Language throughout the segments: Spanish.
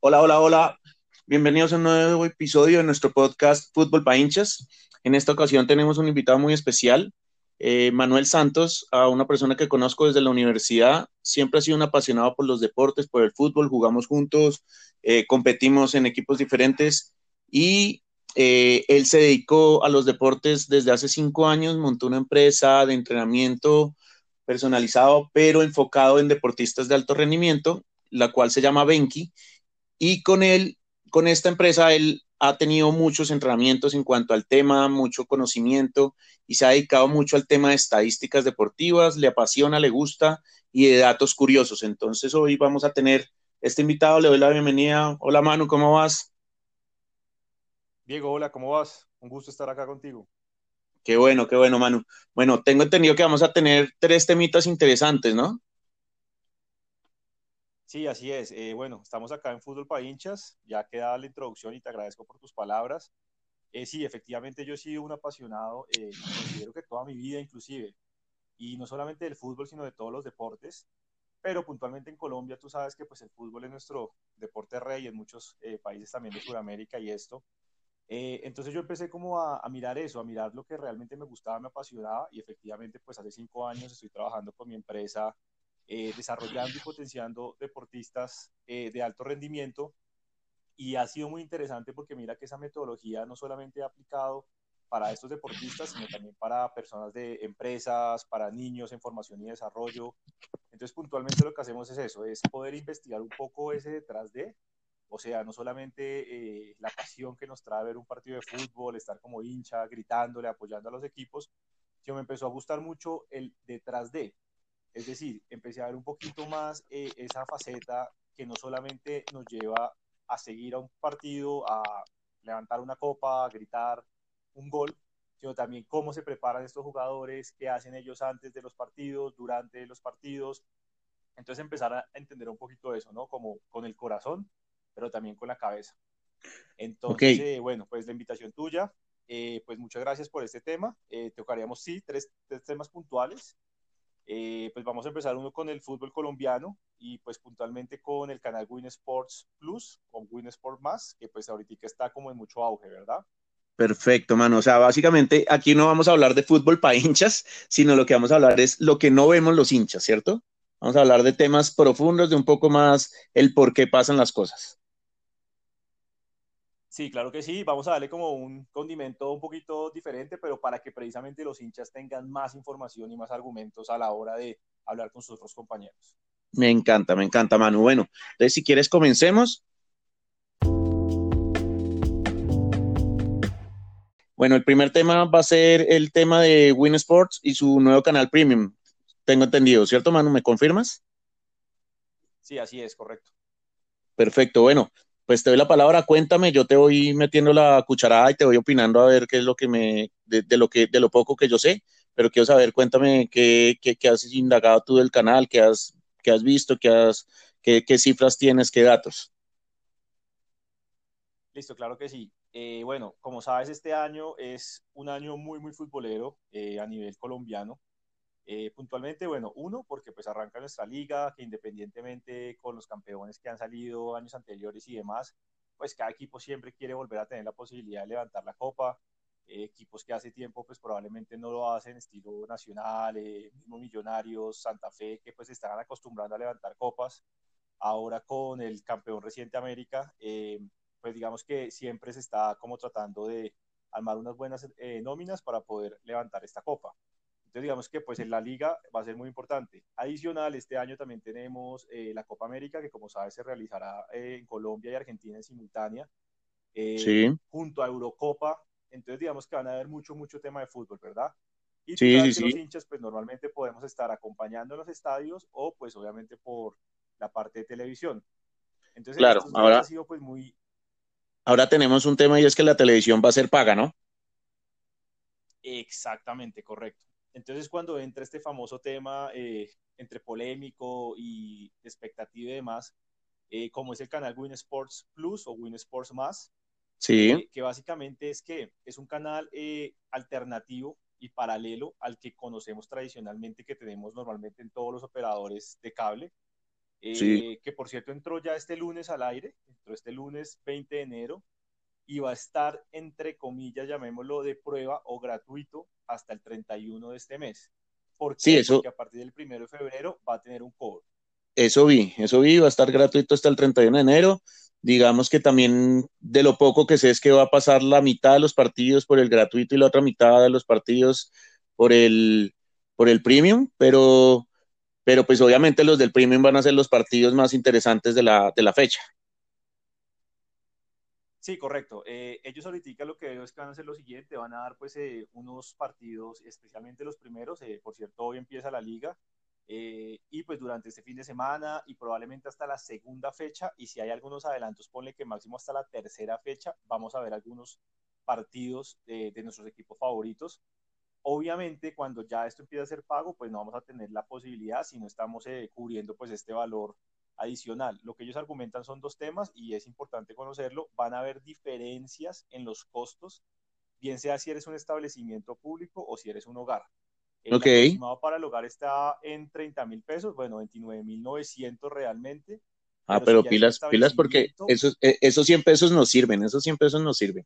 Hola, hola, hola. Bienvenidos a un nuevo episodio de nuestro podcast Fútbol para hinchas. En esta ocasión tenemos un invitado muy especial, eh, Manuel Santos, a una persona que conozco desde la universidad. Siempre ha sido un apasionado por los deportes, por el fútbol. Jugamos juntos, eh, competimos en equipos diferentes y eh, él se dedicó a los deportes desde hace cinco años, montó una empresa de entrenamiento personalizado, pero enfocado en deportistas de alto rendimiento, la cual se llama Benki. Y con él, con esta empresa, él ha tenido muchos entrenamientos en cuanto al tema, mucho conocimiento y se ha dedicado mucho al tema de estadísticas deportivas, le apasiona, le gusta y de datos curiosos. Entonces hoy vamos a tener este invitado, le doy la bienvenida. Hola Manu, ¿cómo vas? Diego, hola, ¿cómo vas? Un gusto estar acá contigo. Qué bueno, qué bueno, Manu. Bueno, tengo entendido que vamos a tener tres temitas interesantes, ¿no? Sí, así es. Eh, bueno, estamos acá en Fútbol para hinchas. Ya queda la introducción y te agradezco por tus palabras. Eh, sí, efectivamente yo he sido un apasionado, eh, considero que toda mi vida inclusive, y no solamente del fútbol, sino de todos los deportes, pero puntualmente en Colombia tú sabes que pues el fútbol es nuestro deporte rey, en muchos países también de Sudamérica y esto, eh, entonces yo empecé como a, mirar eso, a mirar lo que realmente me gustaba, me apasionaba y efectivamente pues hace cinco años estoy trabajando con mi empresa eh, desarrollando y potenciando deportistas eh, de alto rendimiento y ha sido muy interesante porque mira que esa metodología no solamente ha aplicado para estos deportistas, sino también para personas de empresas, para niños en formación y desarrollo. Entonces puntualmente lo que hacemos es eso, es poder investigar un poco ese detrás de o sea, no solamente eh, la pasión que nos trae ver un partido de fútbol, estar como hincha, gritándole, apoyando a los equipos, sino me empezó a gustar mucho el detrás de. Es decir, empecé a ver un poquito más eh, esa faceta que no solamente nos lleva a seguir a un partido, a levantar una copa, a gritar un gol, sino también cómo se preparan estos jugadores, qué hacen ellos antes de los partidos, durante los partidos. Entonces empezar a entender un poquito eso, ¿no? Como con el corazón pero también con la cabeza. Entonces, eh, bueno, pues la invitación tuya, eh, pues muchas gracias por este tema. Eh, tocaríamos, sí, tres, tres temas puntuales. Eh, pues vamos a empezar uno con el fútbol colombiano y pues puntualmente con el canal Win Sports Plus o Win Sports Más, que pues ahorita está como en mucho auge, ¿verdad? Perfecto, mano. O sea, básicamente aquí no vamos a hablar de fútbol para hinchas, sino lo que vamos a hablar es lo que no vemos los hinchas, ¿cierto? Vamos a hablar de temas profundos, de un poco más el por qué pasan las cosas. Sí, claro que sí. Vamos a darle como un condimento un poquito diferente, pero para que precisamente los hinchas tengan más información y más argumentos a la hora de hablar con sus otros compañeros. Me encanta, me encanta, Manu. Bueno, entonces si quieres comencemos. Bueno, el primer tema va a ser el tema de Win Sports y su nuevo canal premium. Tengo entendido, ¿cierto, Manu? ¿Me confirmas? Sí, así es, correcto. Perfecto. Bueno, pues te doy la palabra, cuéntame, yo te voy metiendo la cucharada y te voy opinando a ver qué es lo que me, de, lo que, de lo poco que yo sé, pero quiero saber, cuéntame qué, qué, has indagado tú del canal, qué has, qué has visto, qué, has, qué, qué cifras tienes, qué datos. Listo, claro que sí. Eh, bueno, como sabes, este año es un año muy, muy futbolero eh, a nivel colombiano. Eh, puntualmente, bueno, uno, porque pues arranca nuestra liga, que independientemente con los campeones que han salido años anteriores y demás, pues cada equipo siempre quiere volver a tener la posibilidad de levantar la copa. Eh, equipos que hace tiempo pues probablemente no lo hacen, estilo nacional, eh, mismo Millonarios, Santa Fe, que pues estaban acostumbrando a levantar copas. Ahora con el campeón reciente América, pues digamos que siempre se está como tratando de armar unas buenas nóminas para poder levantar esta copa. Entonces, digamos que pues en la liga va a ser muy importante. Adicional, este año también tenemos eh, la Copa América, que como sabes se realizará eh, en Colombia y Argentina en simultánea, eh, junto a Eurocopa. Entonces, digamos que van a haber mucho, mucho tema de fútbol, ¿verdad? Y sí, sí, sí. los hinchas, pues normalmente podemos estar acompañando en los estadios o pues obviamente por la parte de televisión. Entonces, claro, ahora, ha sido, pues, muy... ahora tenemos un tema y es que la televisión va a ser paga, ¿no? Exactamente, correcto. Entonces, cuando entra este famoso tema eh, entre polémico y expectativa y demás, eh, como es el canal Win Sports Plus o Win Sports Más, sí. Eh, que básicamente es que es un canal alternativo y paralelo al que conocemos tradicionalmente que tenemos normalmente en todos los operadores de cable. Eh, que por cierto entró ya este lunes al aire, entró este lunes 20 de enero y va a estar entre comillas, llamémoslo de prueba o gratuito hasta el 31 de este mes. ¿Por Sí, eso... Porque a partir del 1 de febrero va a tener un cobro. Eso vi, eso vi, va a estar gratuito hasta el 31 de enero. Digamos que también de lo poco que sé es que va a pasar la mitad de los partidos por el gratuito y la otra mitad de los partidos por el, por el premium, pero, pero pues obviamente los del premium van a ser los partidos más interesantes de la, de la fecha. Sí, correcto. Eh, ellos ahorita lo que veo es que van a hacer lo siguiente, van a dar pues eh, unos partidos, especialmente los primeros, eh, por cierto, hoy empieza la liga, y pues durante este fin de semana y probablemente hasta la segunda fecha, y si hay algunos adelantos, ponle que máximo hasta la tercera fecha, vamos a ver algunos partidos de, nuestros equipos favoritos. Obviamente, cuando ya esto empieza a ser pago, pues no vamos a tener la posibilidad si no estamos cubriendo pues este valor adicional. Lo que ellos argumentan son dos temas y es importante conocerlo. Van a haber diferencias en los costos, bien sea si eres un establecimiento público o si eres un hogar. El aproximado para el hogar está en 30 mil pesos, bueno, 29 mil 900 realmente. Ah, Pero si pilas, pilas porque esos, eh, esos 100 pesos nos sirven, esos 100 pesos nos sirven.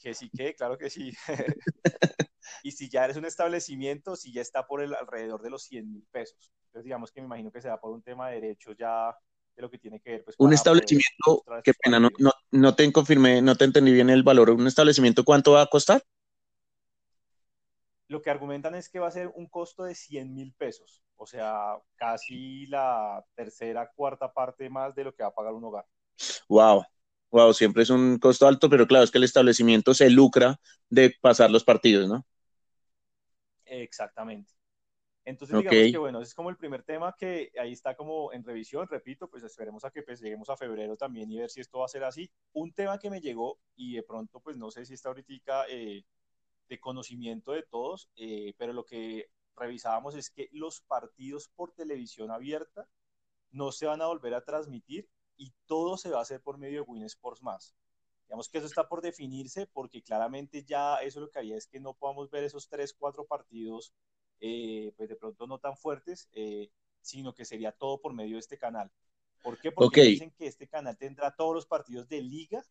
Que sí que, claro que sí. y si ya eres un establecimiento, si ya está por el alrededor de los 100 mil pesos. Entonces, digamos que me imagino que se da por un tema de derechos ya de lo que tiene que ver pues Un establecimiento, qué pena, no, no, no te confirmé, no te entendí bien el valor. ¿Un establecimiento cuánto va a costar? Lo que argumentan es que va a ser un costo de 100 mil pesos, o sea, casi la tercera, cuarta parte más de lo que va a pagar un hogar. Wow, wow, siempre es un costo alto, pero claro, es que el establecimiento se lucra de pasar los partidos, ¿no? Exactamente. Entonces, digamos que bueno, ese es como el primer tema que ahí está como en revisión, repito, pues esperemos a que pues, lleguemos a febrero también y ver si esto va a ser así. Un tema que me llegó y de pronto, pues no sé si está ahorita eh, de conocimiento de todos, eh, pero lo que revisábamos es que los partidos por televisión abierta no se van a volver a transmitir y todo se va a hacer por medio de Win Sports Más. Digamos que eso está por definirse porque claramente ya eso lo que haría es que no podamos ver esos tres, cuatro partidos, eh, pues de pronto no tan fuertes, eh, sino que sería todo por medio de este canal. ¿Por qué? Porque ok, ellos dicen que este canal tendrá todos los partidos de liga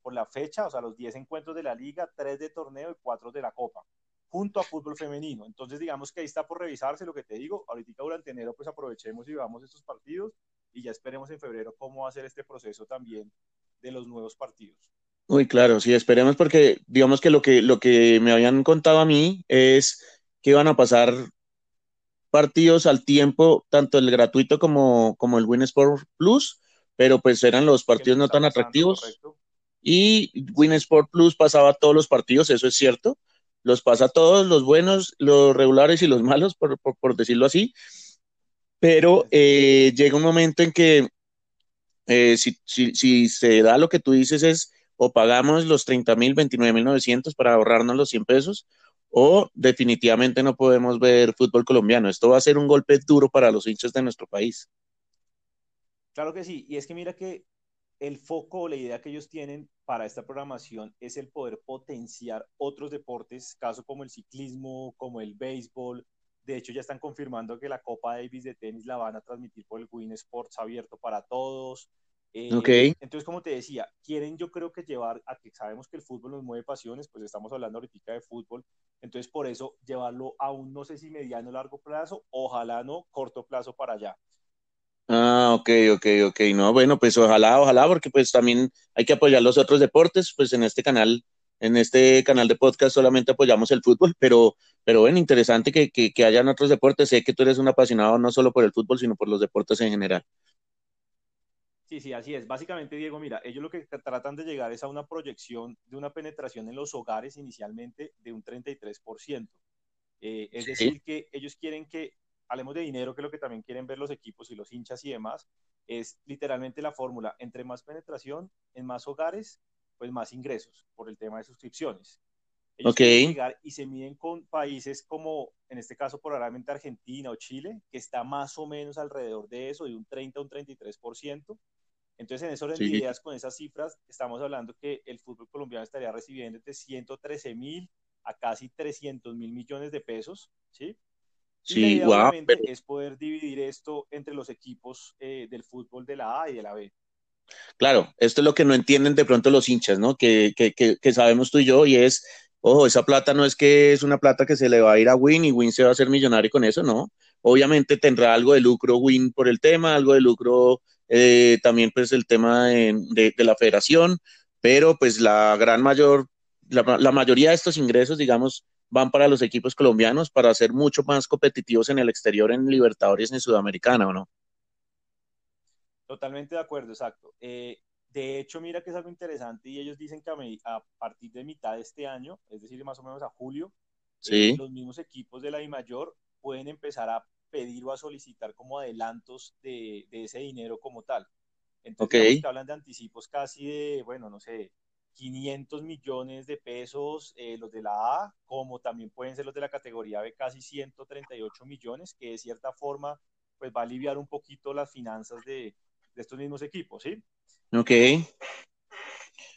por la fecha, o sea, los 10 encuentros de la liga, 3 de torneo y 4 de la copa, junto a fútbol femenino. Entonces, digamos que ahí está por revisarse lo que te digo. Ahorita durante enero, pues aprovechemos y veamos estos partidos y ya esperemos en febrero cómo va a ser este proceso también de los nuevos partidos. Uy, claro, sí, esperemos porque digamos que lo que, lo que me habían contado a mí es que iban a pasar partidos al tiempo, tanto el gratuito como, como el Win Sport Plus, pero pues eran los partidos no tan pasando, atractivos correcto. y Win Sí, Sport Plus pasaba todos los partidos, eso es cierto, los pasa todos, los buenos, los regulares y los malos, por, por, por decirlo así, pero eh, llega un momento en que eh, si, si, si se da lo que tú dices es o pagamos los 30 mil, 29 mil 900 para ahorrarnos los 100 pesos o definitivamente no podemos ver fútbol colombiano. Esto va a ser un golpe duro para los hinchas de nuestro país. Claro que sí, y es que mira que el foco o la idea que ellos tienen para esta programación es el poder potenciar otros deportes, caso como el ciclismo, como el béisbol. De hecho, ya están confirmando que la Copa Davis de tenis la van a transmitir por el Win Sports abierto para todos. Eh, entonces, como te decía, quieren yo creo que llevar a que sabemos que el fútbol nos mueve pasiones, pues estamos hablando ahorita de fútbol, entonces por eso llevarlo a un no sé si mediano o largo plazo, ojalá no corto plazo para allá. ah, ok, ok, ok, no, bueno, pues ojalá, ojalá, porque pues también hay que apoyar los otros deportes, pues en este canal, en este canal de podcast solamente apoyamos el fútbol, pero, pero bueno, interesante que, que, que hayan otros deportes, sé que tú eres un apasionado no solo por el fútbol, sino por los deportes en general. Sí, sí, así es. Básicamente, Diego, mira, ellos lo que tratan de llegar es a una proyección de una penetración en los hogares inicialmente de un 33%. Eh, es Sí, decir, que ellos quieren que, hablemos de dinero, que es lo que también quieren ver los equipos y los hinchas y demás, es literalmente la fórmula, entre más penetración en más hogares, pues más ingresos por el tema de suscripciones. Ellos llegar y se miden con países como, en este caso, probablemente Argentina o Chile, que está más o menos alrededor de eso, de un 30 a un 33%. Entonces, en de sí, ideas, con esas cifras, estamos hablando que el fútbol colombiano estaría recibiendo entre 113 mil a casi 300 mil millones de pesos, ¿sí? Sí, wow, es poder dividir esto entre los equipos eh, del fútbol de la A y de la B. Claro, esto es lo que no entienden de pronto los hinchas, ¿no? Que, que, que, sabemos tú y yo, y es, ojo, esa plata no es que es una plata que se le va a ir a Win y Win se va a hacer millonario con eso, no. Obviamente tendrá algo de lucro Win por el tema, algo de lucro eh, también pues el tema de, de, la federación, pero pues la gran mayor, la, la mayoría de estos ingresos, digamos, van para los equipos colombianos para ser mucho más competitivos en el exterior, en Libertadores, en Sudamericana, ¿o no? Totalmente de acuerdo, exacto. Eh, de hecho, mira que es algo interesante y ellos dicen que a, partir de mitad de este año, es decir, más o menos a julio, eh, los mismos equipos de la I mayor pueden empezar a pedir o a solicitar como adelantos de, ese dinero como tal. Entonces, hablan de anticipos casi de, bueno, no sé, 500 millones de pesos eh, los de la A, como también pueden ser los de la categoría B, casi 138 millones, que de cierta forma pues va a aliviar un poquito las finanzas de, de estos mismos equipos, ¿sí? Ok.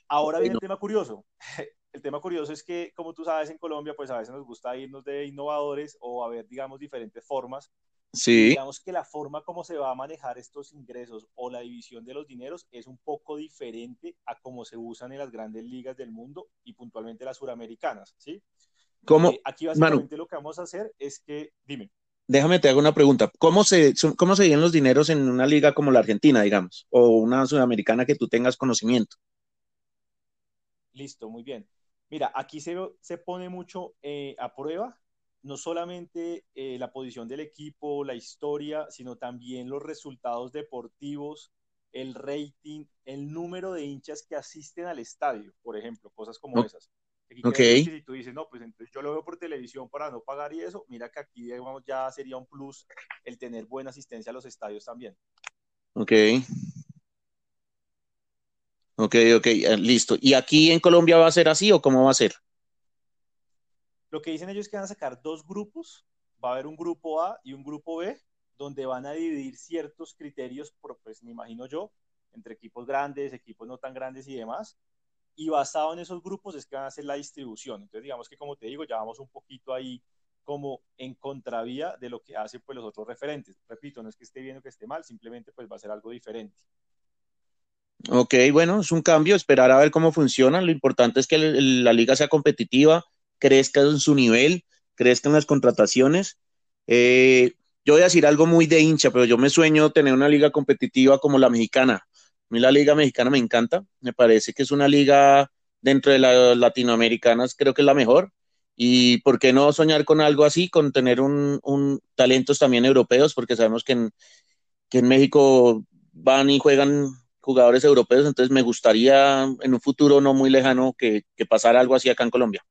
Ahora viene el tema curioso. El tema curioso es que, como tú sabes, en Colombia, pues a veces nos gusta irnos de innovadores o a ver, digamos, diferentes formas Sí. Digamos que la forma como se va a manejar estos ingresos o la división de los dineros es un poco diferente a cómo se usan en las grandes ligas del mundo y puntualmente las suramericanas, ¿sí? ¿Cómo? Eh, aquí básicamente lo que vamos a hacer es que, dime. Déjame te hago una pregunta. ¿Cómo se, ¿Cómo se los dineros en una liga como la Argentina, digamos, o una sudamericana que tú tengas conocimiento? Listo, muy bien. Mira, aquí se, se pone mucho eh, a prueba no solamente eh, la posición del equipo, la historia, sino también los resultados deportivos, el rating, el número de hinchas que asisten al estadio, por ejemplo, cosas como esas. Okay. Si tú dices, no, pues entonces yo lo veo por televisión para no pagar y eso, mira que aquí digamos, ya sería un plus el tener buena asistencia a los estadios también. Ok. Ok, ok, eh, listo. ¿Y aquí en Colombia va a ser así o cómo va a ser? Lo que dicen ellos es que van a sacar dos grupos, va a haber un grupo A y un grupo B, donde van a dividir ciertos criterios, pues me imagino yo, entre equipos grandes, equipos no tan grandes y demás. Y basado en esos grupos es que van a hacer la distribución. Entonces, digamos que como te digo, ya vamos un poquito ahí como en contravía de lo que hacen pues los otros referentes. Repito, no es que esté bien o que esté mal, simplemente pues va a ser algo diferente. Ok, bueno, es un cambio, esperar a ver cómo funciona. Lo importante es que la liga sea competitiva, crezca en su nivel, crezca en las contrataciones. Eh, yo voy a decir algo muy de hincha, pero yo me sueño tener una liga competitiva como la mexicana. Mí la liga mexicana me encanta, me parece que es una liga dentro de las latinoamericanas, creo que es la mejor. Y por qué no soñar con algo así, con tener un, un talentos también europeos, porque sabemos que en, que en México van y juegan jugadores europeos, entonces me gustaría en un futuro no muy lejano que, que pasara algo así acá en Colombia.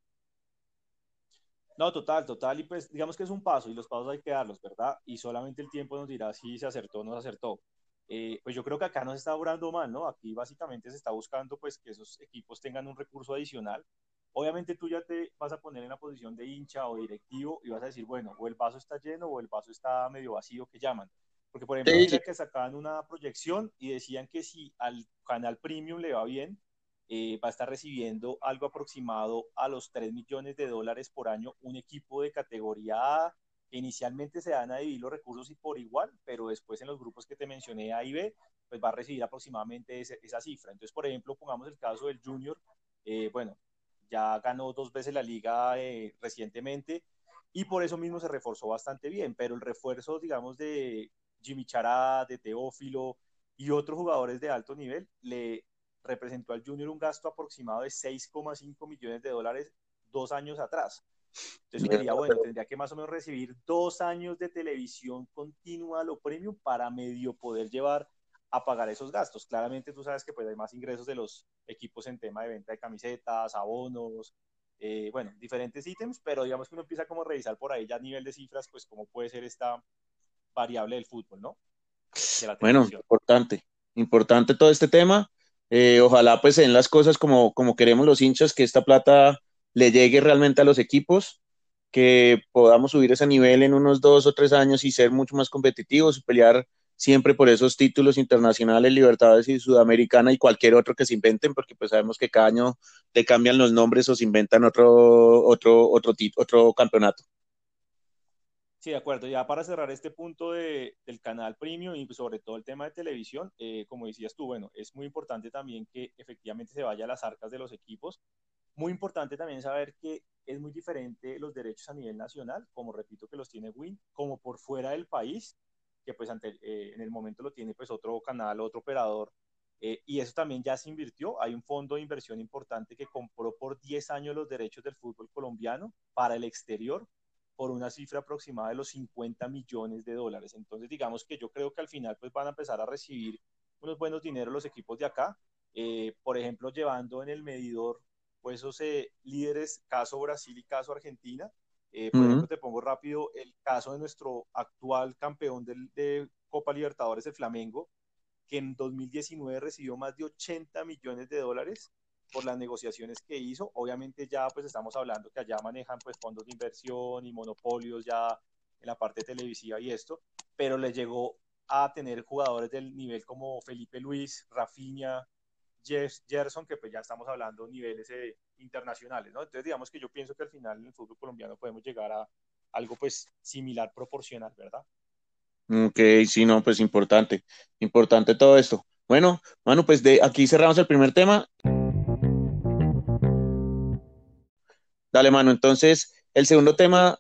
No, total, total. Y pues digamos que es un paso y los pasos hay que darlos, ¿verdad? Y solamente el tiempo nos dirá si se acertó o no se acertó. Eh, pues yo creo que acá no se está obrando mal, ¿no? Aquí básicamente se está buscando pues que esos equipos tengan un recurso adicional. Obviamente tú ya te vas a poner en la posición de hincha o directivo y vas a decir, bueno, o el vaso está lleno o el vaso está medio vacío que llaman. Porque por ejemplo, mira que sacaban una proyección y decían que si al canal premium le va bien, eh, va a estar recibiendo algo aproximado a los 3 millones de dólares por año un equipo de categoría A. Inicialmente se dan a dividir los recursos y por igual, pero después en los grupos que te mencioné A y B, pues va a recibir aproximadamente esa cifra. Entonces, por ejemplo, pongamos el caso del Junior, eh, bueno, ya ganó dos veces la liga eh, recientemente y por eso mismo se reforzó bastante bien, pero el refuerzo, digamos, de Jimmy Chará, de Teófilo y otros jugadores de alto nivel le representó al Junior un gasto aproximado de 6,5 millones de dólares dos años atrás. Entonces bueno, tendría que más o menos recibir dos años de televisión continua lo premium para medio poder llevar a pagar esos gastos. Claramente tú sabes que pues hay más ingresos de los equipos en tema de venta de camisetas, abonos, eh, bueno, diferentes ítems, pero digamos que uno empieza como a revisar por ahí ya a nivel de cifras, pues cómo puede ser esta variable del fútbol, ¿no? bueno, importante, importante todo este tema. Eh, ojalá pues en las cosas como, como queremos los hinchas, que esta plata le llegue realmente a los equipos, que podamos subir ese nivel en unos dos o tres años y ser mucho más competitivos y pelear siempre por esos títulos internacionales, Libertadores y Sudamericana y cualquier otro que se inventen, porque pues sabemos que cada año te cambian los nombres o se inventan otro, otro, otro, otro campeonato. Sí, de acuerdo. Ya para cerrar este punto de, del canal premium y sobre todo el tema de televisión, eh, como decías tú, bueno, es muy importante también que efectivamente se vaya a las arcas de los equipos. Muy importante también saber que es muy diferente los derechos a nivel nacional, como repito que los tiene Win, como por fuera del país, que pues ante, eh, en el momento lo tiene pues otro canal, otro operador. Eh, y eso también ya se invirtió. Hay un fondo de inversión importante que compró por 10 años los derechos del fútbol colombiano para el exterior por una cifra aproximada de los 50 millones de dólares. Entonces, digamos que yo creo que al final pues van a empezar a recibir unos buenos dineros los equipos de acá. Eh, por ejemplo, llevando en el medidor pues esos eh, líderes, caso Brasil y caso Argentina. Eh, por ejemplo, te pongo rápido el caso de nuestro actual campeón de Copa Libertadores, el Flamengo, que en 2019 recibió más de 80 millones de dólares por las negociaciones que hizo. Obviamente ya pues estamos hablando que allá manejan pues fondos de inversión y monopolios ya en la parte televisiva y esto, pero le llegó a tener jugadores del nivel como Felipe Luis, Rafinha, Gerson, que pues ya estamos hablando niveles eh, internacionales, ¿no? Entonces digamos que yo pienso que al final en el fútbol colombiano podemos llegar a algo pues similar, proporcional, ¿verdad? Ok, sí, no, pues importante, importante todo esto. Bueno, bueno, pues de aquí cerramos el primer tema. Dale, mano. Entonces, el segundo tema,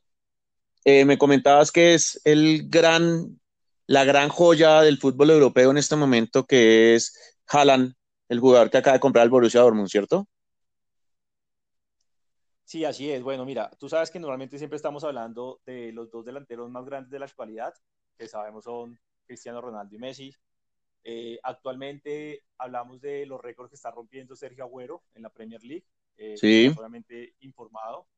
eh, me comentabas que es el gran, la gran joya del fútbol europeo en este momento, que es Haaland, el jugador que acaba de comprar el Borussia Dortmund, ¿cierto? Sí, así es. Bueno, mira, tú sabes que normalmente siempre estamos hablando de los dos delanteros más grandes de la actualidad, que sabemos son Cristiano Ronaldo y Messi. Eh, actualmente hablamos de los récords que está rompiendo Sergio Agüero en la Premier League eh, sí. solamente informado.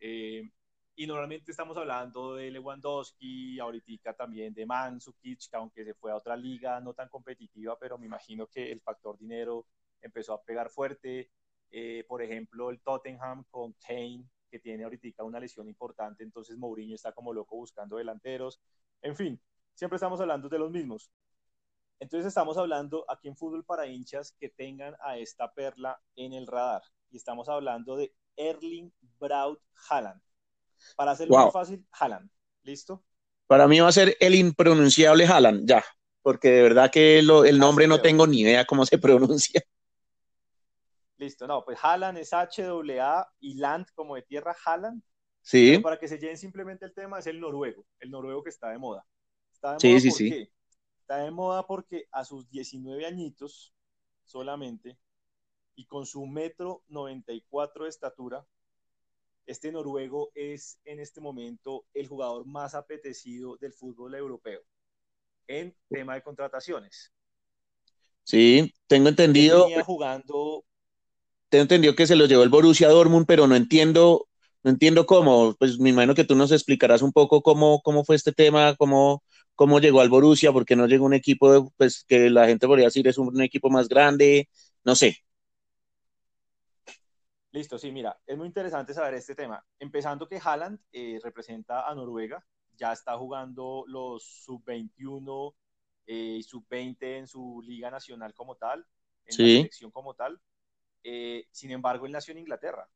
Eh, y normalmente estamos hablando de Lewandowski, ahorita también de Mandzukic, que aunque se fue a otra liga no tan competitiva, pero me imagino que el factor dinero empezó a pegar fuerte. Eh, por ejemplo, el Tottenham con Kane, que tiene ahorita una lesión importante, entonces Mourinho está como loco buscando delanteros. En fin, siempre estamos hablando de los mismos. Entonces estamos hablando aquí en Fútbol para hinchas que tengan a esta perla en el radar y estamos hablando de Erling Braut Haaland. Para hacerlo muy fácil, Haaland. ¿Listo? Para mí va a ser el impronunciable Haaland, ya, porque de verdad que el nombre no tengo ni idea cómo se pronuncia. Listo, no, pues Haaland es H-A y Land como de tierra Haaland. Sí. para que se lleven simplemente el tema, es el noruego, el noruego que está de moda. Está de moda sí, sí, Está de moda porque a sus 19 añitos solamente y con su metro 94 de estatura, este noruego es en este momento el jugador más apetecido del fútbol europeo en tema de contrataciones. Sí, tengo entendido. jugando. Tengo entendido que se lo llevó el Borussia Dortmund, pero no entiendo, no entiendo cómo. Pues me imagino que tú nos explicarás un poco cómo, cómo fue este tema, cómo, cómo llegó al Borussia, porque no llegó un equipo, pues que la gente podría decir es un equipo más grande, no sé. Listo, sí, mira, es muy interesante saber este tema. Empezando que Haaland eh, representa a Noruega, ya está jugando los sub-21 eh, y sub-20 en su liga nacional como tal, en la selección como tal. Eh, sin embargo, él nació en Inglaterra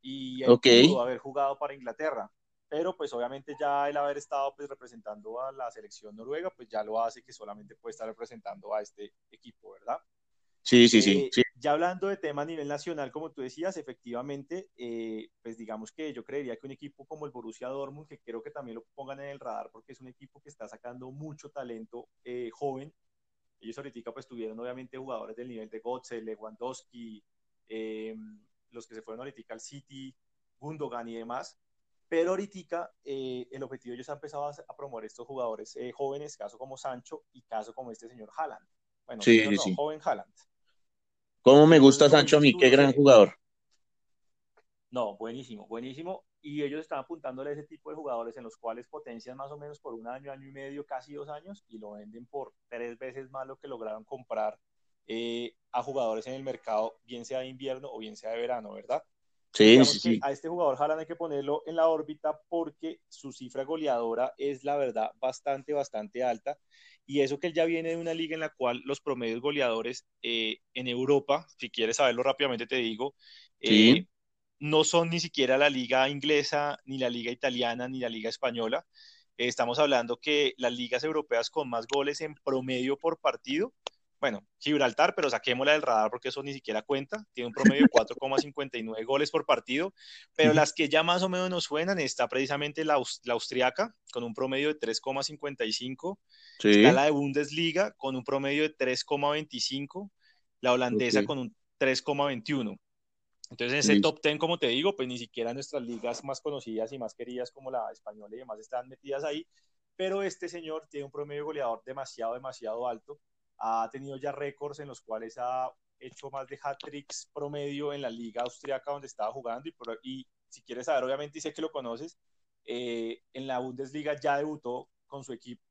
y él pudo haber jugado para Inglaterra, pero pues obviamente ya el haber estado pues representando a la selección noruega, pues ya lo hace que solamente puede estar representando a este equipo, ¿verdad? Sí, sí, sí, eh, Ya hablando de tema a nivel nacional, como tú decías, efectivamente, eh, pues digamos que yo creería que un equipo como el Borussia Dortmund, que creo que también lo pongan en el radar porque es un equipo que está sacando mucho talento eh, joven. Ellos ahorita pues tuvieron obviamente jugadores del nivel de Gotze, Lewandowski, los que se fueron ahorita al City, Gundogan y demás. Pero ahorita el objetivo ellos han empezado a, promover estos jugadores jóvenes, caso como Sancho y caso como este señor Haaland. Bueno, sí, sí. joven Haaland. ¿Cómo me gusta Sancho a mí? Qué gran jugador. No, buenísimo, buenísimo. Y ellos están apuntándole a ese tipo de jugadores en los cuales potencian más o menos por un año, año y medio, casi dos años, y lo venden por tres veces más lo que lograron comprar eh, a jugadores en el mercado, bien sea de invierno o bien sea de verano, ¿verdad? Sí, sí, sí. A este jugador Haaland hay que ponerlo en la órbita porque su cifra goleadora es la verdad bastante, bastante alta. Y eso que él ya viene de una liga en la cual los promedios goleadores eh, en Europa, si quieres saberlo rápidamente te digo, eh, no son ni siquiera la liga inglesa, ni la liga italiana, ni la liga española. estamos hablando que las ligas europeas con más goles en promedio por partido bueno, Gibraltar, pero saquémosla del radar porque eso ni siquiera cuenta, tiene un promedio de 4,59 goles por partido, pero las que ya más o menos nos suenan está precisamente la, austriaca con un promedio de 3,55, está la de Bundesliga con un promedio de 3,25, la holandesa con un 3,21. Entonces, en ese top 10, como te digo, pues ni siquiera nuestras ligas más conocidas y más queridas como la española y demás están metidas ahí, pero este señor tiene un promedio goleador demasiado, demasiado alto ha tenido ya récords en los cuales ha hecho más de hat-tricks promedio en la liga austriaca donde estaba jugando y, si quieres saber, obviamente, y sé que lo conoces, eh, en la Bundesliga ya debutó con su equipo.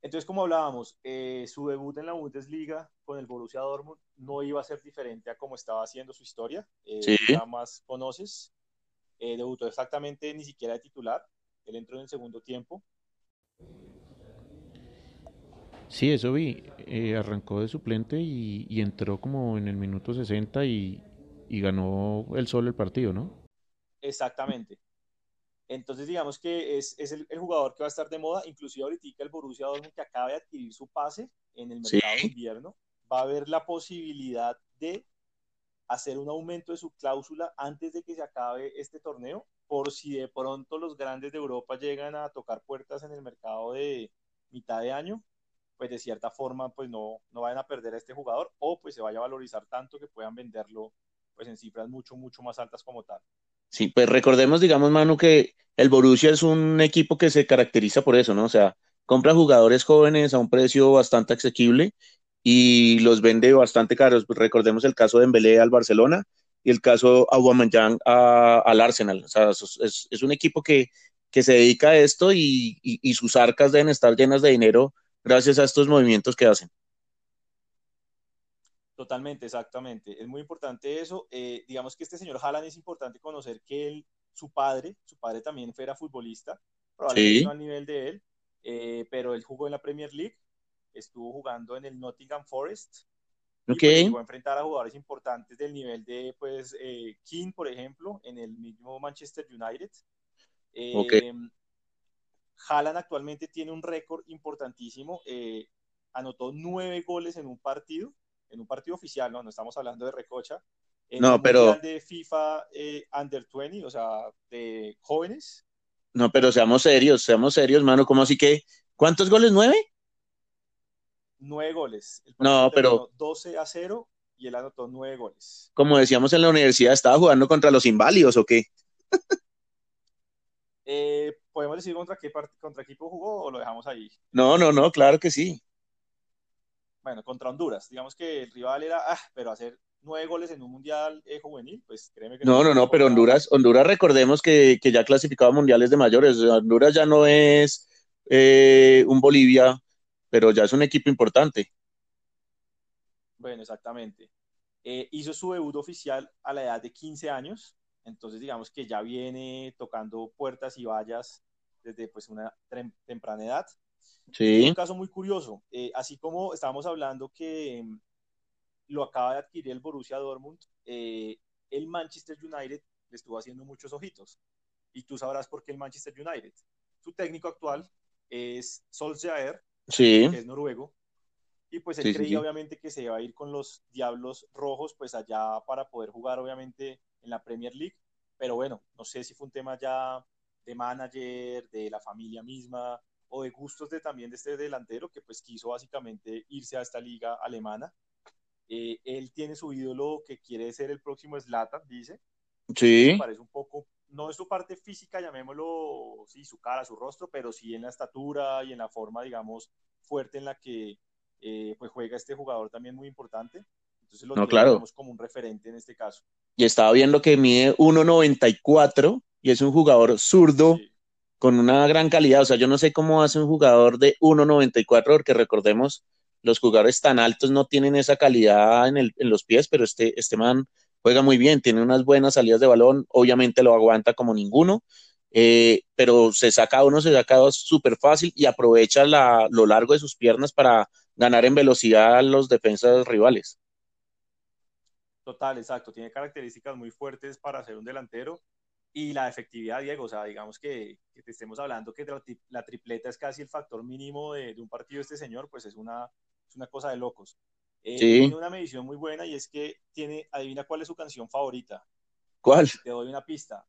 Entonces, como hablábamos, eh, su debut en la Bundesliga con el Borussia Dortmund no iba a ser diferente a cómo estaba haciendo su historia. Eh, sí. Nada más conoces. debutó exactamente ni siquiera de titular. Él entró en el segundo tiempo. Sí, eso vi. Eh, arrancó de suplente y, entró como en el minuto 60 y, ganó el solo el partido, ¿no? Exactamente. Entonces, digamos que es, el, jugador que va a estar de moda. Inclusive ahorita el Borussia Dortmund que acaba de adquirir su pase en el mercado de invierno, va a haber la posibilidad de hacer un aumento de su cláusula antes de que se acabe este torneo, por si de pronto los grandes de Europa llegan a tocar puertas en el mercado de mitad de año, pues de cierta forma pues no, no vayan a perder a este jugador o pues se vaya a valorizar tanto que puedan venderlo pues en cifras mucho, mucho más altas como tal. Sí, pues recordemos, digamos, Manu, que el Borussia es un equipo que se caracteriza por eso, ¿no? O sea, compra jugadores jóvenes a un precio bastante asequible y los vende bastante caros. Recordemos el caso de Embelé al Barcelona y el caso Aubameyang al Arsenal. O sea, es, es, un equipo que, que se dedica a esto y, y sus arcas deben estar llenas de dinero gracias a estos movimientos que hacen. Totalmente, exactamente. Es muy importante eso. Eh, digamos que este señor Haaland es importante conocer que él, su padre, su padre también era futbolista, probablemente no al nivel de él, eh, pero él jugó en la Premier League, estuvo jugando en el Nottingham Forest. Y pues, llegó a enfrentar a jugadores importantes del nivel de, pues, eh, King, por ejemplo, en el mismo Manchester United. Okay. Haaland actualmente tiene un récord importantísimo. Eh, anotó nueve goles en un partido, en un partido oficial, ¿no? No estamos hablando de recocha. En no, pero. de FIFA eh, Under 20, o sea, de jóvenes. No, pero seamos serios, seamos serios, mano. ¿Cómo así que? ¿Cuántos goles? ¿Nueve? Nueve goles. no, pero. 12 a 0 y él anotó nueve goles. Como decíamos en la universidad, ¿estaba jugando contra los inválidos o qué? eh, ¿Podemos decir contra qué contra equipo jugó o lo dejamos ahí? No, no, no, claro que sí. Bueno, contra Honduras. Digamos que el rival era, ah, pero hacer nueve goles en un mundial eh, juvenil, pues créeme que... No, no, no, pero Honduras, Honduras recordemos que, que ya clasificado mundiales de mayores. Honduras ya no es eh, un Bolivia, pero ya es un equipo importante. Bueno, exactamente. Eh, hizo su debut oficial a la edad de 15 años, entonces digamos que ya viene tocando puertas y vallas desde pues una temprana edad. Sí. un caso muy curioso, eh, así como estábamos hablando que mm, lo acaba de adquirir el Borussia Dortmund, eh, el Manchester United le estuvo haciendo muchos ojitos. Y tú sabrás por qué el Manchester United. Su técnico actual es Solskjaer, sí. que es noruego. Y pues él creía obviamente que se iba a ir con los Diablos Rojos, pues allá para poder jugar obviamente en la Premier League. Pero bueno, no sé si fue un tema ya de manager, de la familia misma o de gustos de también de este delantero que pues quiso básicamente irse a esta liga alemana. Eh, él tiene su ídolo que quiere ser el próximo Zlatan, dice. Sí. Me parece un poco, no es su parte física, llamémoslo, sí, su cara, su rostro, pero sí en la estatura y en la forma, digamos, fuerte en la que eh, pues juega este jugador también muy importante. Entonces lo no, tenemos como un referente en este caso. Y estaba viendo que mide 1.94 y es un jugador zurdo con una gran calidad. O sea, yo no sé cómo hace un jugador de 1.94 porque recordemos, los jugadores tan altos no tienen esa calidad en, el, en los pies, pero este, este man juega muy bien, tiene unas buenas salidas de balón, obviamente lo aguanta como ninguno, eh, pero se saca uno, se saca dos súper fácil y aprovecha lo largo de sus piernas para ganar en velocidad a los defensas rivales. Total, exacto, tiene características muy fuertes para ser un delantero y la efectividad, Diego, o sea, digamos que, te estemos hablando que la, tripleta es casi el factor mínimo de, un partido de este señor, pues es una, es una cosa de locos. Eh, tiene una medición muy buena y es que tiene, adivina cuál es su canción favorita. ¿Cuál? Te doy una pista.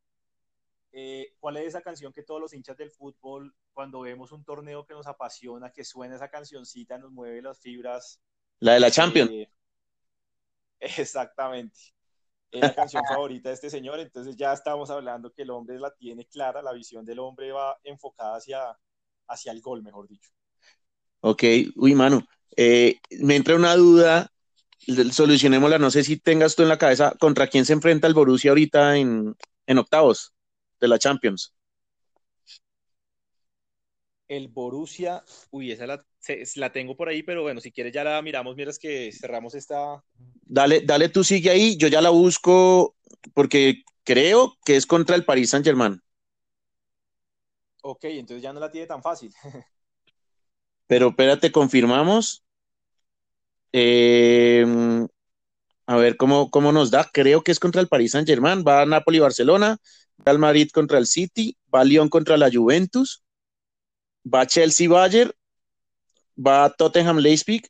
Eh, ¿Cuál es esa canción que todos los hinchas del fútbol, cuando vemos un torneo que nos apasiona, que suena esa cancioncita, nos mueve las fibras? La de la Champions. Eh, exactamente. Es la canción favorita de este señor, entonces ya estamos hablando que el hombre la tiene clara, la visión del hombre va enfocada hacia, hacia el gol, mejor dicho. Ok, uy, mano, eh, me entra una duda, solucionémosla, no sé si tengas tú en la cabeza contra quién se enfrenta el Borussia ahorita en, en octavos de la Champions. El Borussia, uy, esa la, la, tengo por ahí, pero bueno, si quieres ya la miramos, miras que cerramos esta. Dale, dale, tú sigue ahí, yo ya la busco porque creo que es contra el Paris Saint Germain. Ok, entonces ya no la tiene tan fácil. pero espérate, confirmamos. Eh, a ver cómo, cómo nos da. Creo que es contra el Paris Saint Germain. Va a Napoli-Barcelona, va el Madrid contra el City, va Lyon contra la Juventus, va Chelsea-Bayern, va Tottenham-Leipzig,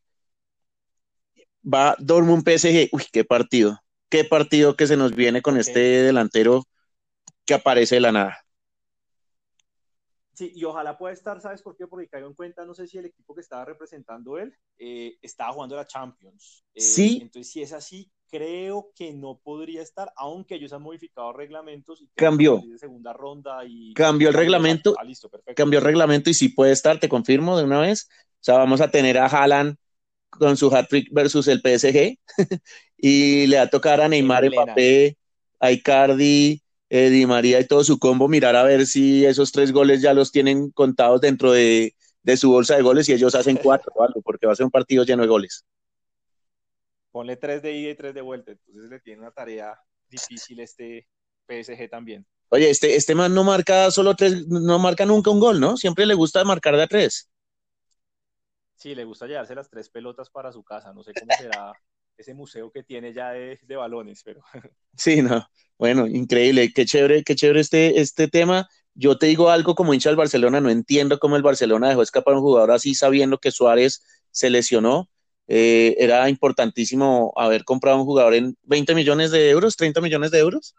va Dortmund-PSG. Uy, qué partido. Qué partido que se nos viene con este delantero que aparece de la nada. Sí, y ojalá pueda estar, ¿sabes por qué? Porque caigo en cuenta, no sé si el equipo que estaba representando él eh, estaba jugando la Champions. Eh, sí. Entonces, si es así, creo que no podría estar, aunque ellos han modificado reglamentos. Y cambió. De segunda ronda y. Cambió el reglamento. Ah, listo, perfecto. Cambió el reglamento y sí puede estar, te confirmo de una vez. O sea, vamos a tener a Haaland con su hat-trick versus el PSG y le va a tocar a Neymar, Mbappé, a Icardi eh, Di María y todo su combo, mirar a ver si esos tres goles ya los tienen contados dentro de, su bolsa de goles y ellos hacen cuatro o algo, porque va a ser un partido lleno de goles. Ponle tres de ida y tres de vuelta, entonces le tiene una tarea difícil este PSG también. Oye, este, este man no marca solo tres, no marca nunca un gol, ¿no? Siempre le gusta marcar de a tres. Sí, le gusta llevarse las tres pelotas para su casa, no sé cómo será ese museo que tiene ya de, de balones, pero... Sí, no, bueno, increíble, qué chévere, qué chévere este, este tema. Yo te digo algo como hincha del Barcelona, no entiendo cómo el Barcelona dejó escapar a un jugador así sabiendo que Suárez se lesionó. Eh, era importantísimo haber comprado un jugador en 20 millones de euros, 30 millones de euros.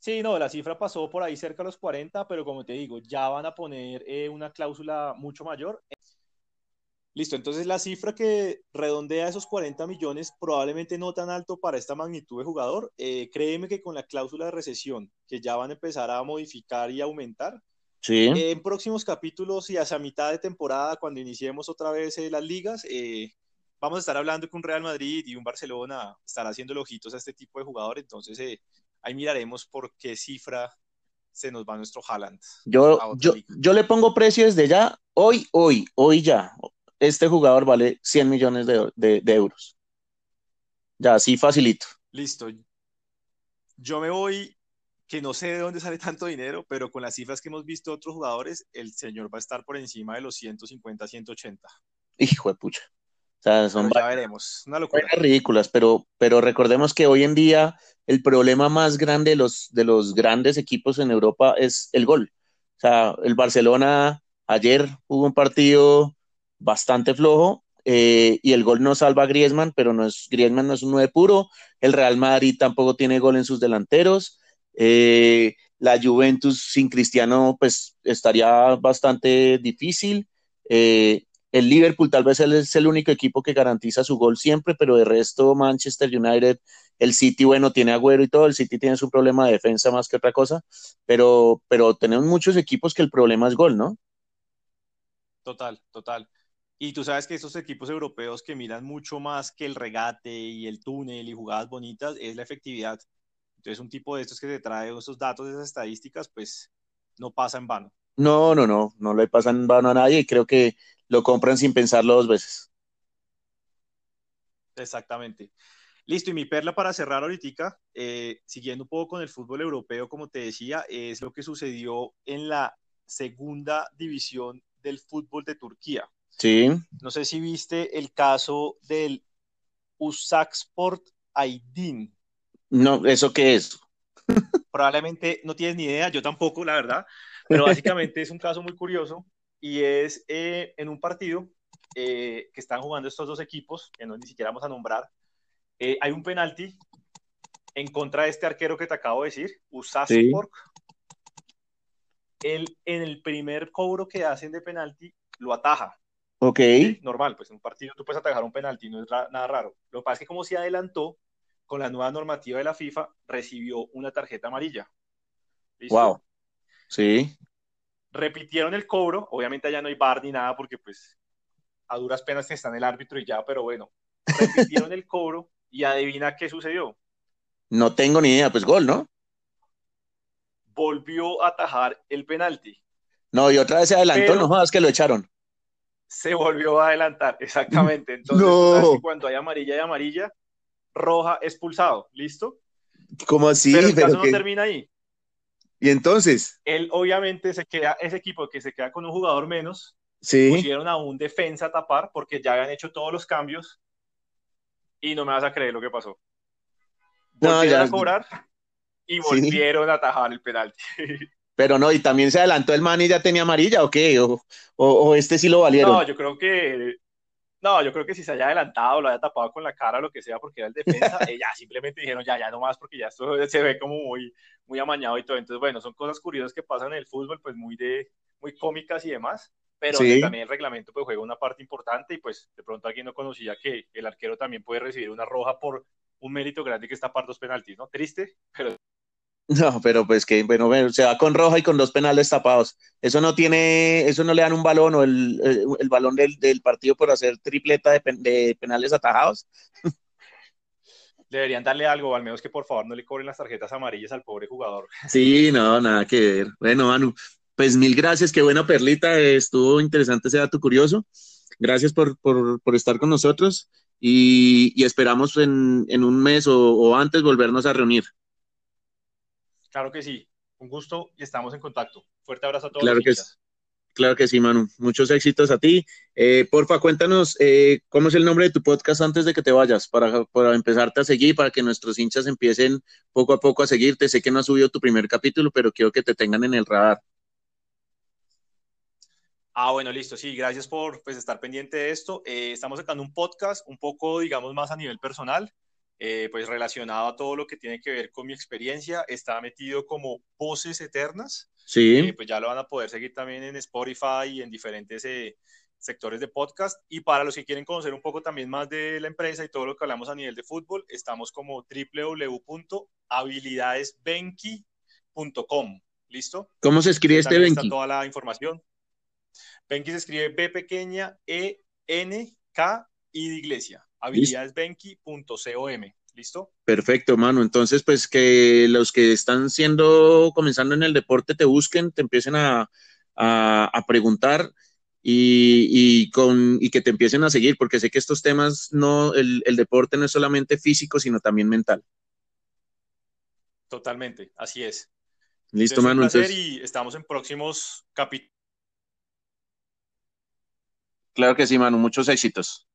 Sí, no, la cifra pasó por ahí cerca de los 40, pero como te digo, ya van a poner eh, una cláusula mucho mayor. Listo, entonces la cifra que redondea esos 40 millones, probablemente no tan alto para esta magnitud de jugador, eh, créeme que con la cláusula de recesión, que ya van a empezar a modificar y aumentar, sí. en próximos capítulos y hacia mitad de temporada, cuando iniciemos otra vez eh, las ligas, eh, vamos a estar hablando que un Real Madrid y un Barcelona estarán haciendo ojitos a este tipo de jugador, entonces ahí miraremos por qué cifra se nos va nuestro Haaland. Yo, yo, yo le pongo precio desde ya, hoy, hoy, hoy ya, este jugador vale 100 millones de, euros. Ya, así facilito. Listo. Yo me voy, que no sé de dónde sale tanto dinero, pero con las cifras que hemos visto de otros jugadores, el señor va a estar por encima de los 150, 180. Hijo de pucha. O sea, son ya veremos. Una locura. ridículas, pero, pero recordemos que hoy en día el problema más grande de los, de los grandes equipos en Europa es el gol. O sea, el Barcelona ayer hubo un partido bastante flojo. Eh, y el gol no salva a Griezmann, pero no es, Griezmann no es un 9 puro. El Real Madrid tampoco tiene gol en sus delanteros. Eh, la Juventus sin Cristiano, pues estaría bastante difícil. Eh, el Liverpool tal vez es el único equipo que garantiza su gol siempre, pero de resto Manchester United, el City, bueno, tiene agüero y todo, el City tiene su problema de defensa más que otra cosa, pero, pero tenemos muchos equipos que el problema es gol, ¿no? Total, total. Y tú sabes que esos equipos europeos que miran mucho más que el regate y el túnel y jugadas bonitas es la efectividad. Entonces, un tipo de estos que te trae esos datos, esas estadísticas, pues no pasa en vano. No, no, no, no le pasa en vano a nadie y creo que lo compran sin pensarlo dos veces. Exactamente. Listo, y mi perla para cerrar ahorita, eh, siguiendo un poco con el fútbol europeo, como te decía, es lo que sucedió en la segunda división del fútbol de Turquía. Sí. No sé si viste el caso del Usaksport Aydin. No, ¿eso qué es? Probablemente no tienes ni idea, yo tampoco, la verdad, pero básicamente es un caso muy curioso y es eh, en un partido eh, que están jugando estos dos equipos, que no ni siquiera vamos a nombrar, eh, hay un penalti en contra de este arquero que te acabo de decir, Usasport. Él en el primer cobro que hacen de penalti lo ataja. Ok. Normal, pues en un partido tú puedes atajar un penalti, no es nada raro. Lo que pasa es que como se adelantó con la nueva normativa de la FIFA, recibió una tarjeta amarilla. Wow. Sí. Repitieron el cobro, obviamente allá no hay bar ni nada porque pues a duras penas está en el árbitro y ya, pero bueno, repitieron el cobro y adivina qué sucedió. No tengo ni idea, pues gol, ¿no? Volvió a atajar el penalti. No, y otra vez se adelantó, no jodas que lo echaron. Se volvió a adelantar, exactamente. Entonces, cuando hay amarilla y amarilla, roja expulsado, ¿listo? ¿Cómo así? Pero el caso no termina ahí. ¿Y entonces? Él obviamente se queda, ese equipo que se queda con un jugador menos, sí. pusieron a un defensa a tapar porque ya habían hecho todos los cambios y no me vas a creer lo que pasó. Volvieron a cobrar y volvieron a atajar el penalti. Pero no, y también se adelantó el man y ya tenía amarilla o qué, o, o, este sí lo valieron. No, yo creo que no, yo creo que si se haya adelantado, lo haya tapado con la cara, lo que sea, porque era el defensa, eh, ya simplemente dijeron, ya, ya no más, porque ya esto se ve como muy, muy amañado y todo. Entonces, bueno, son cosas curiosas que pasan en el fútbol, pues muy de, muy cómicas y demás, pero también el reglamento pues juega una parte importante y pues de pronto alguien no conocía que el arquero también puede recibir una roja por un mérito grande que está par dos penaltis, ¿no? Triste, pero... No, pero pues que, bueno, se va con roja y con dos penales tapados. Eso no tiene, eso no le dan un balón o el, el, balón del, del, partido por hacer tripleta de, de penales atajados. Deberían darle algo, al menos que por favor no le cobren las tarjetas amarillas al pobre jugador. Sí, no, nada que ver. Bueno, Manu, pues mil gracias, qué buena perlita, estuvo interesante ese dato curioso. Gracias por, por, por estar con nosotros y, y esperamos en, en, un mes o, o, antes volvernos a reunir. Claro que sí, un gusto y estamos en contacto. Fuerte abrazo a todos. Claro que sí. Claro que sí, Manu. Muchos éxitos a ti. Eh, porfa, cuéntanos eh, cómo es el nombre de tu podcast antes de que te vayas, para, para, empezarte a seguir, para que nuestros hinchas empiecen poco a poco a seguirte. Sé que no has subido tu primer capítulo, pero quiero que te tengan en el radar. Ah, bueno, listo. Sí, gracias por pues, estar pendiente de esto. Eh, estamos sacando un podcast un poco, digamos, más a nivel personal, eh, pues relacionado a todo lo que tiene que ver con mi experiencia. Está metido como Voces Eternas. Sí. Eh, pues ya lo van a poder seguir también en Spotify y en diferentes sectores de podcast. Y para los que quieren conocer un poco también más de la empresa y todo lo que hablamos a nivel de fútbol, estamos como www.habilidadesbenki.com. ¿Listo? ¿Cómo se escribe este Benki? Está toda la información. Benki se escribe B pequeña E N K I de iglesia. Habilidadesbenki.com. ¿Listo? Perfecto, mano. Entonces, pues que los que están siendo, comenzando en el deporte, te busquen, te empiecen a, a, a preguntar y, y, con, y que te empiecen a seguir, porque sé que estos temas, no, el, el deporte no es solamente físico, sino también mental. Totalmente, así es. Listo, mano. Entonces... Y estamos en próximos capítulos. Claro que sí, Manu. Muchos éxitos.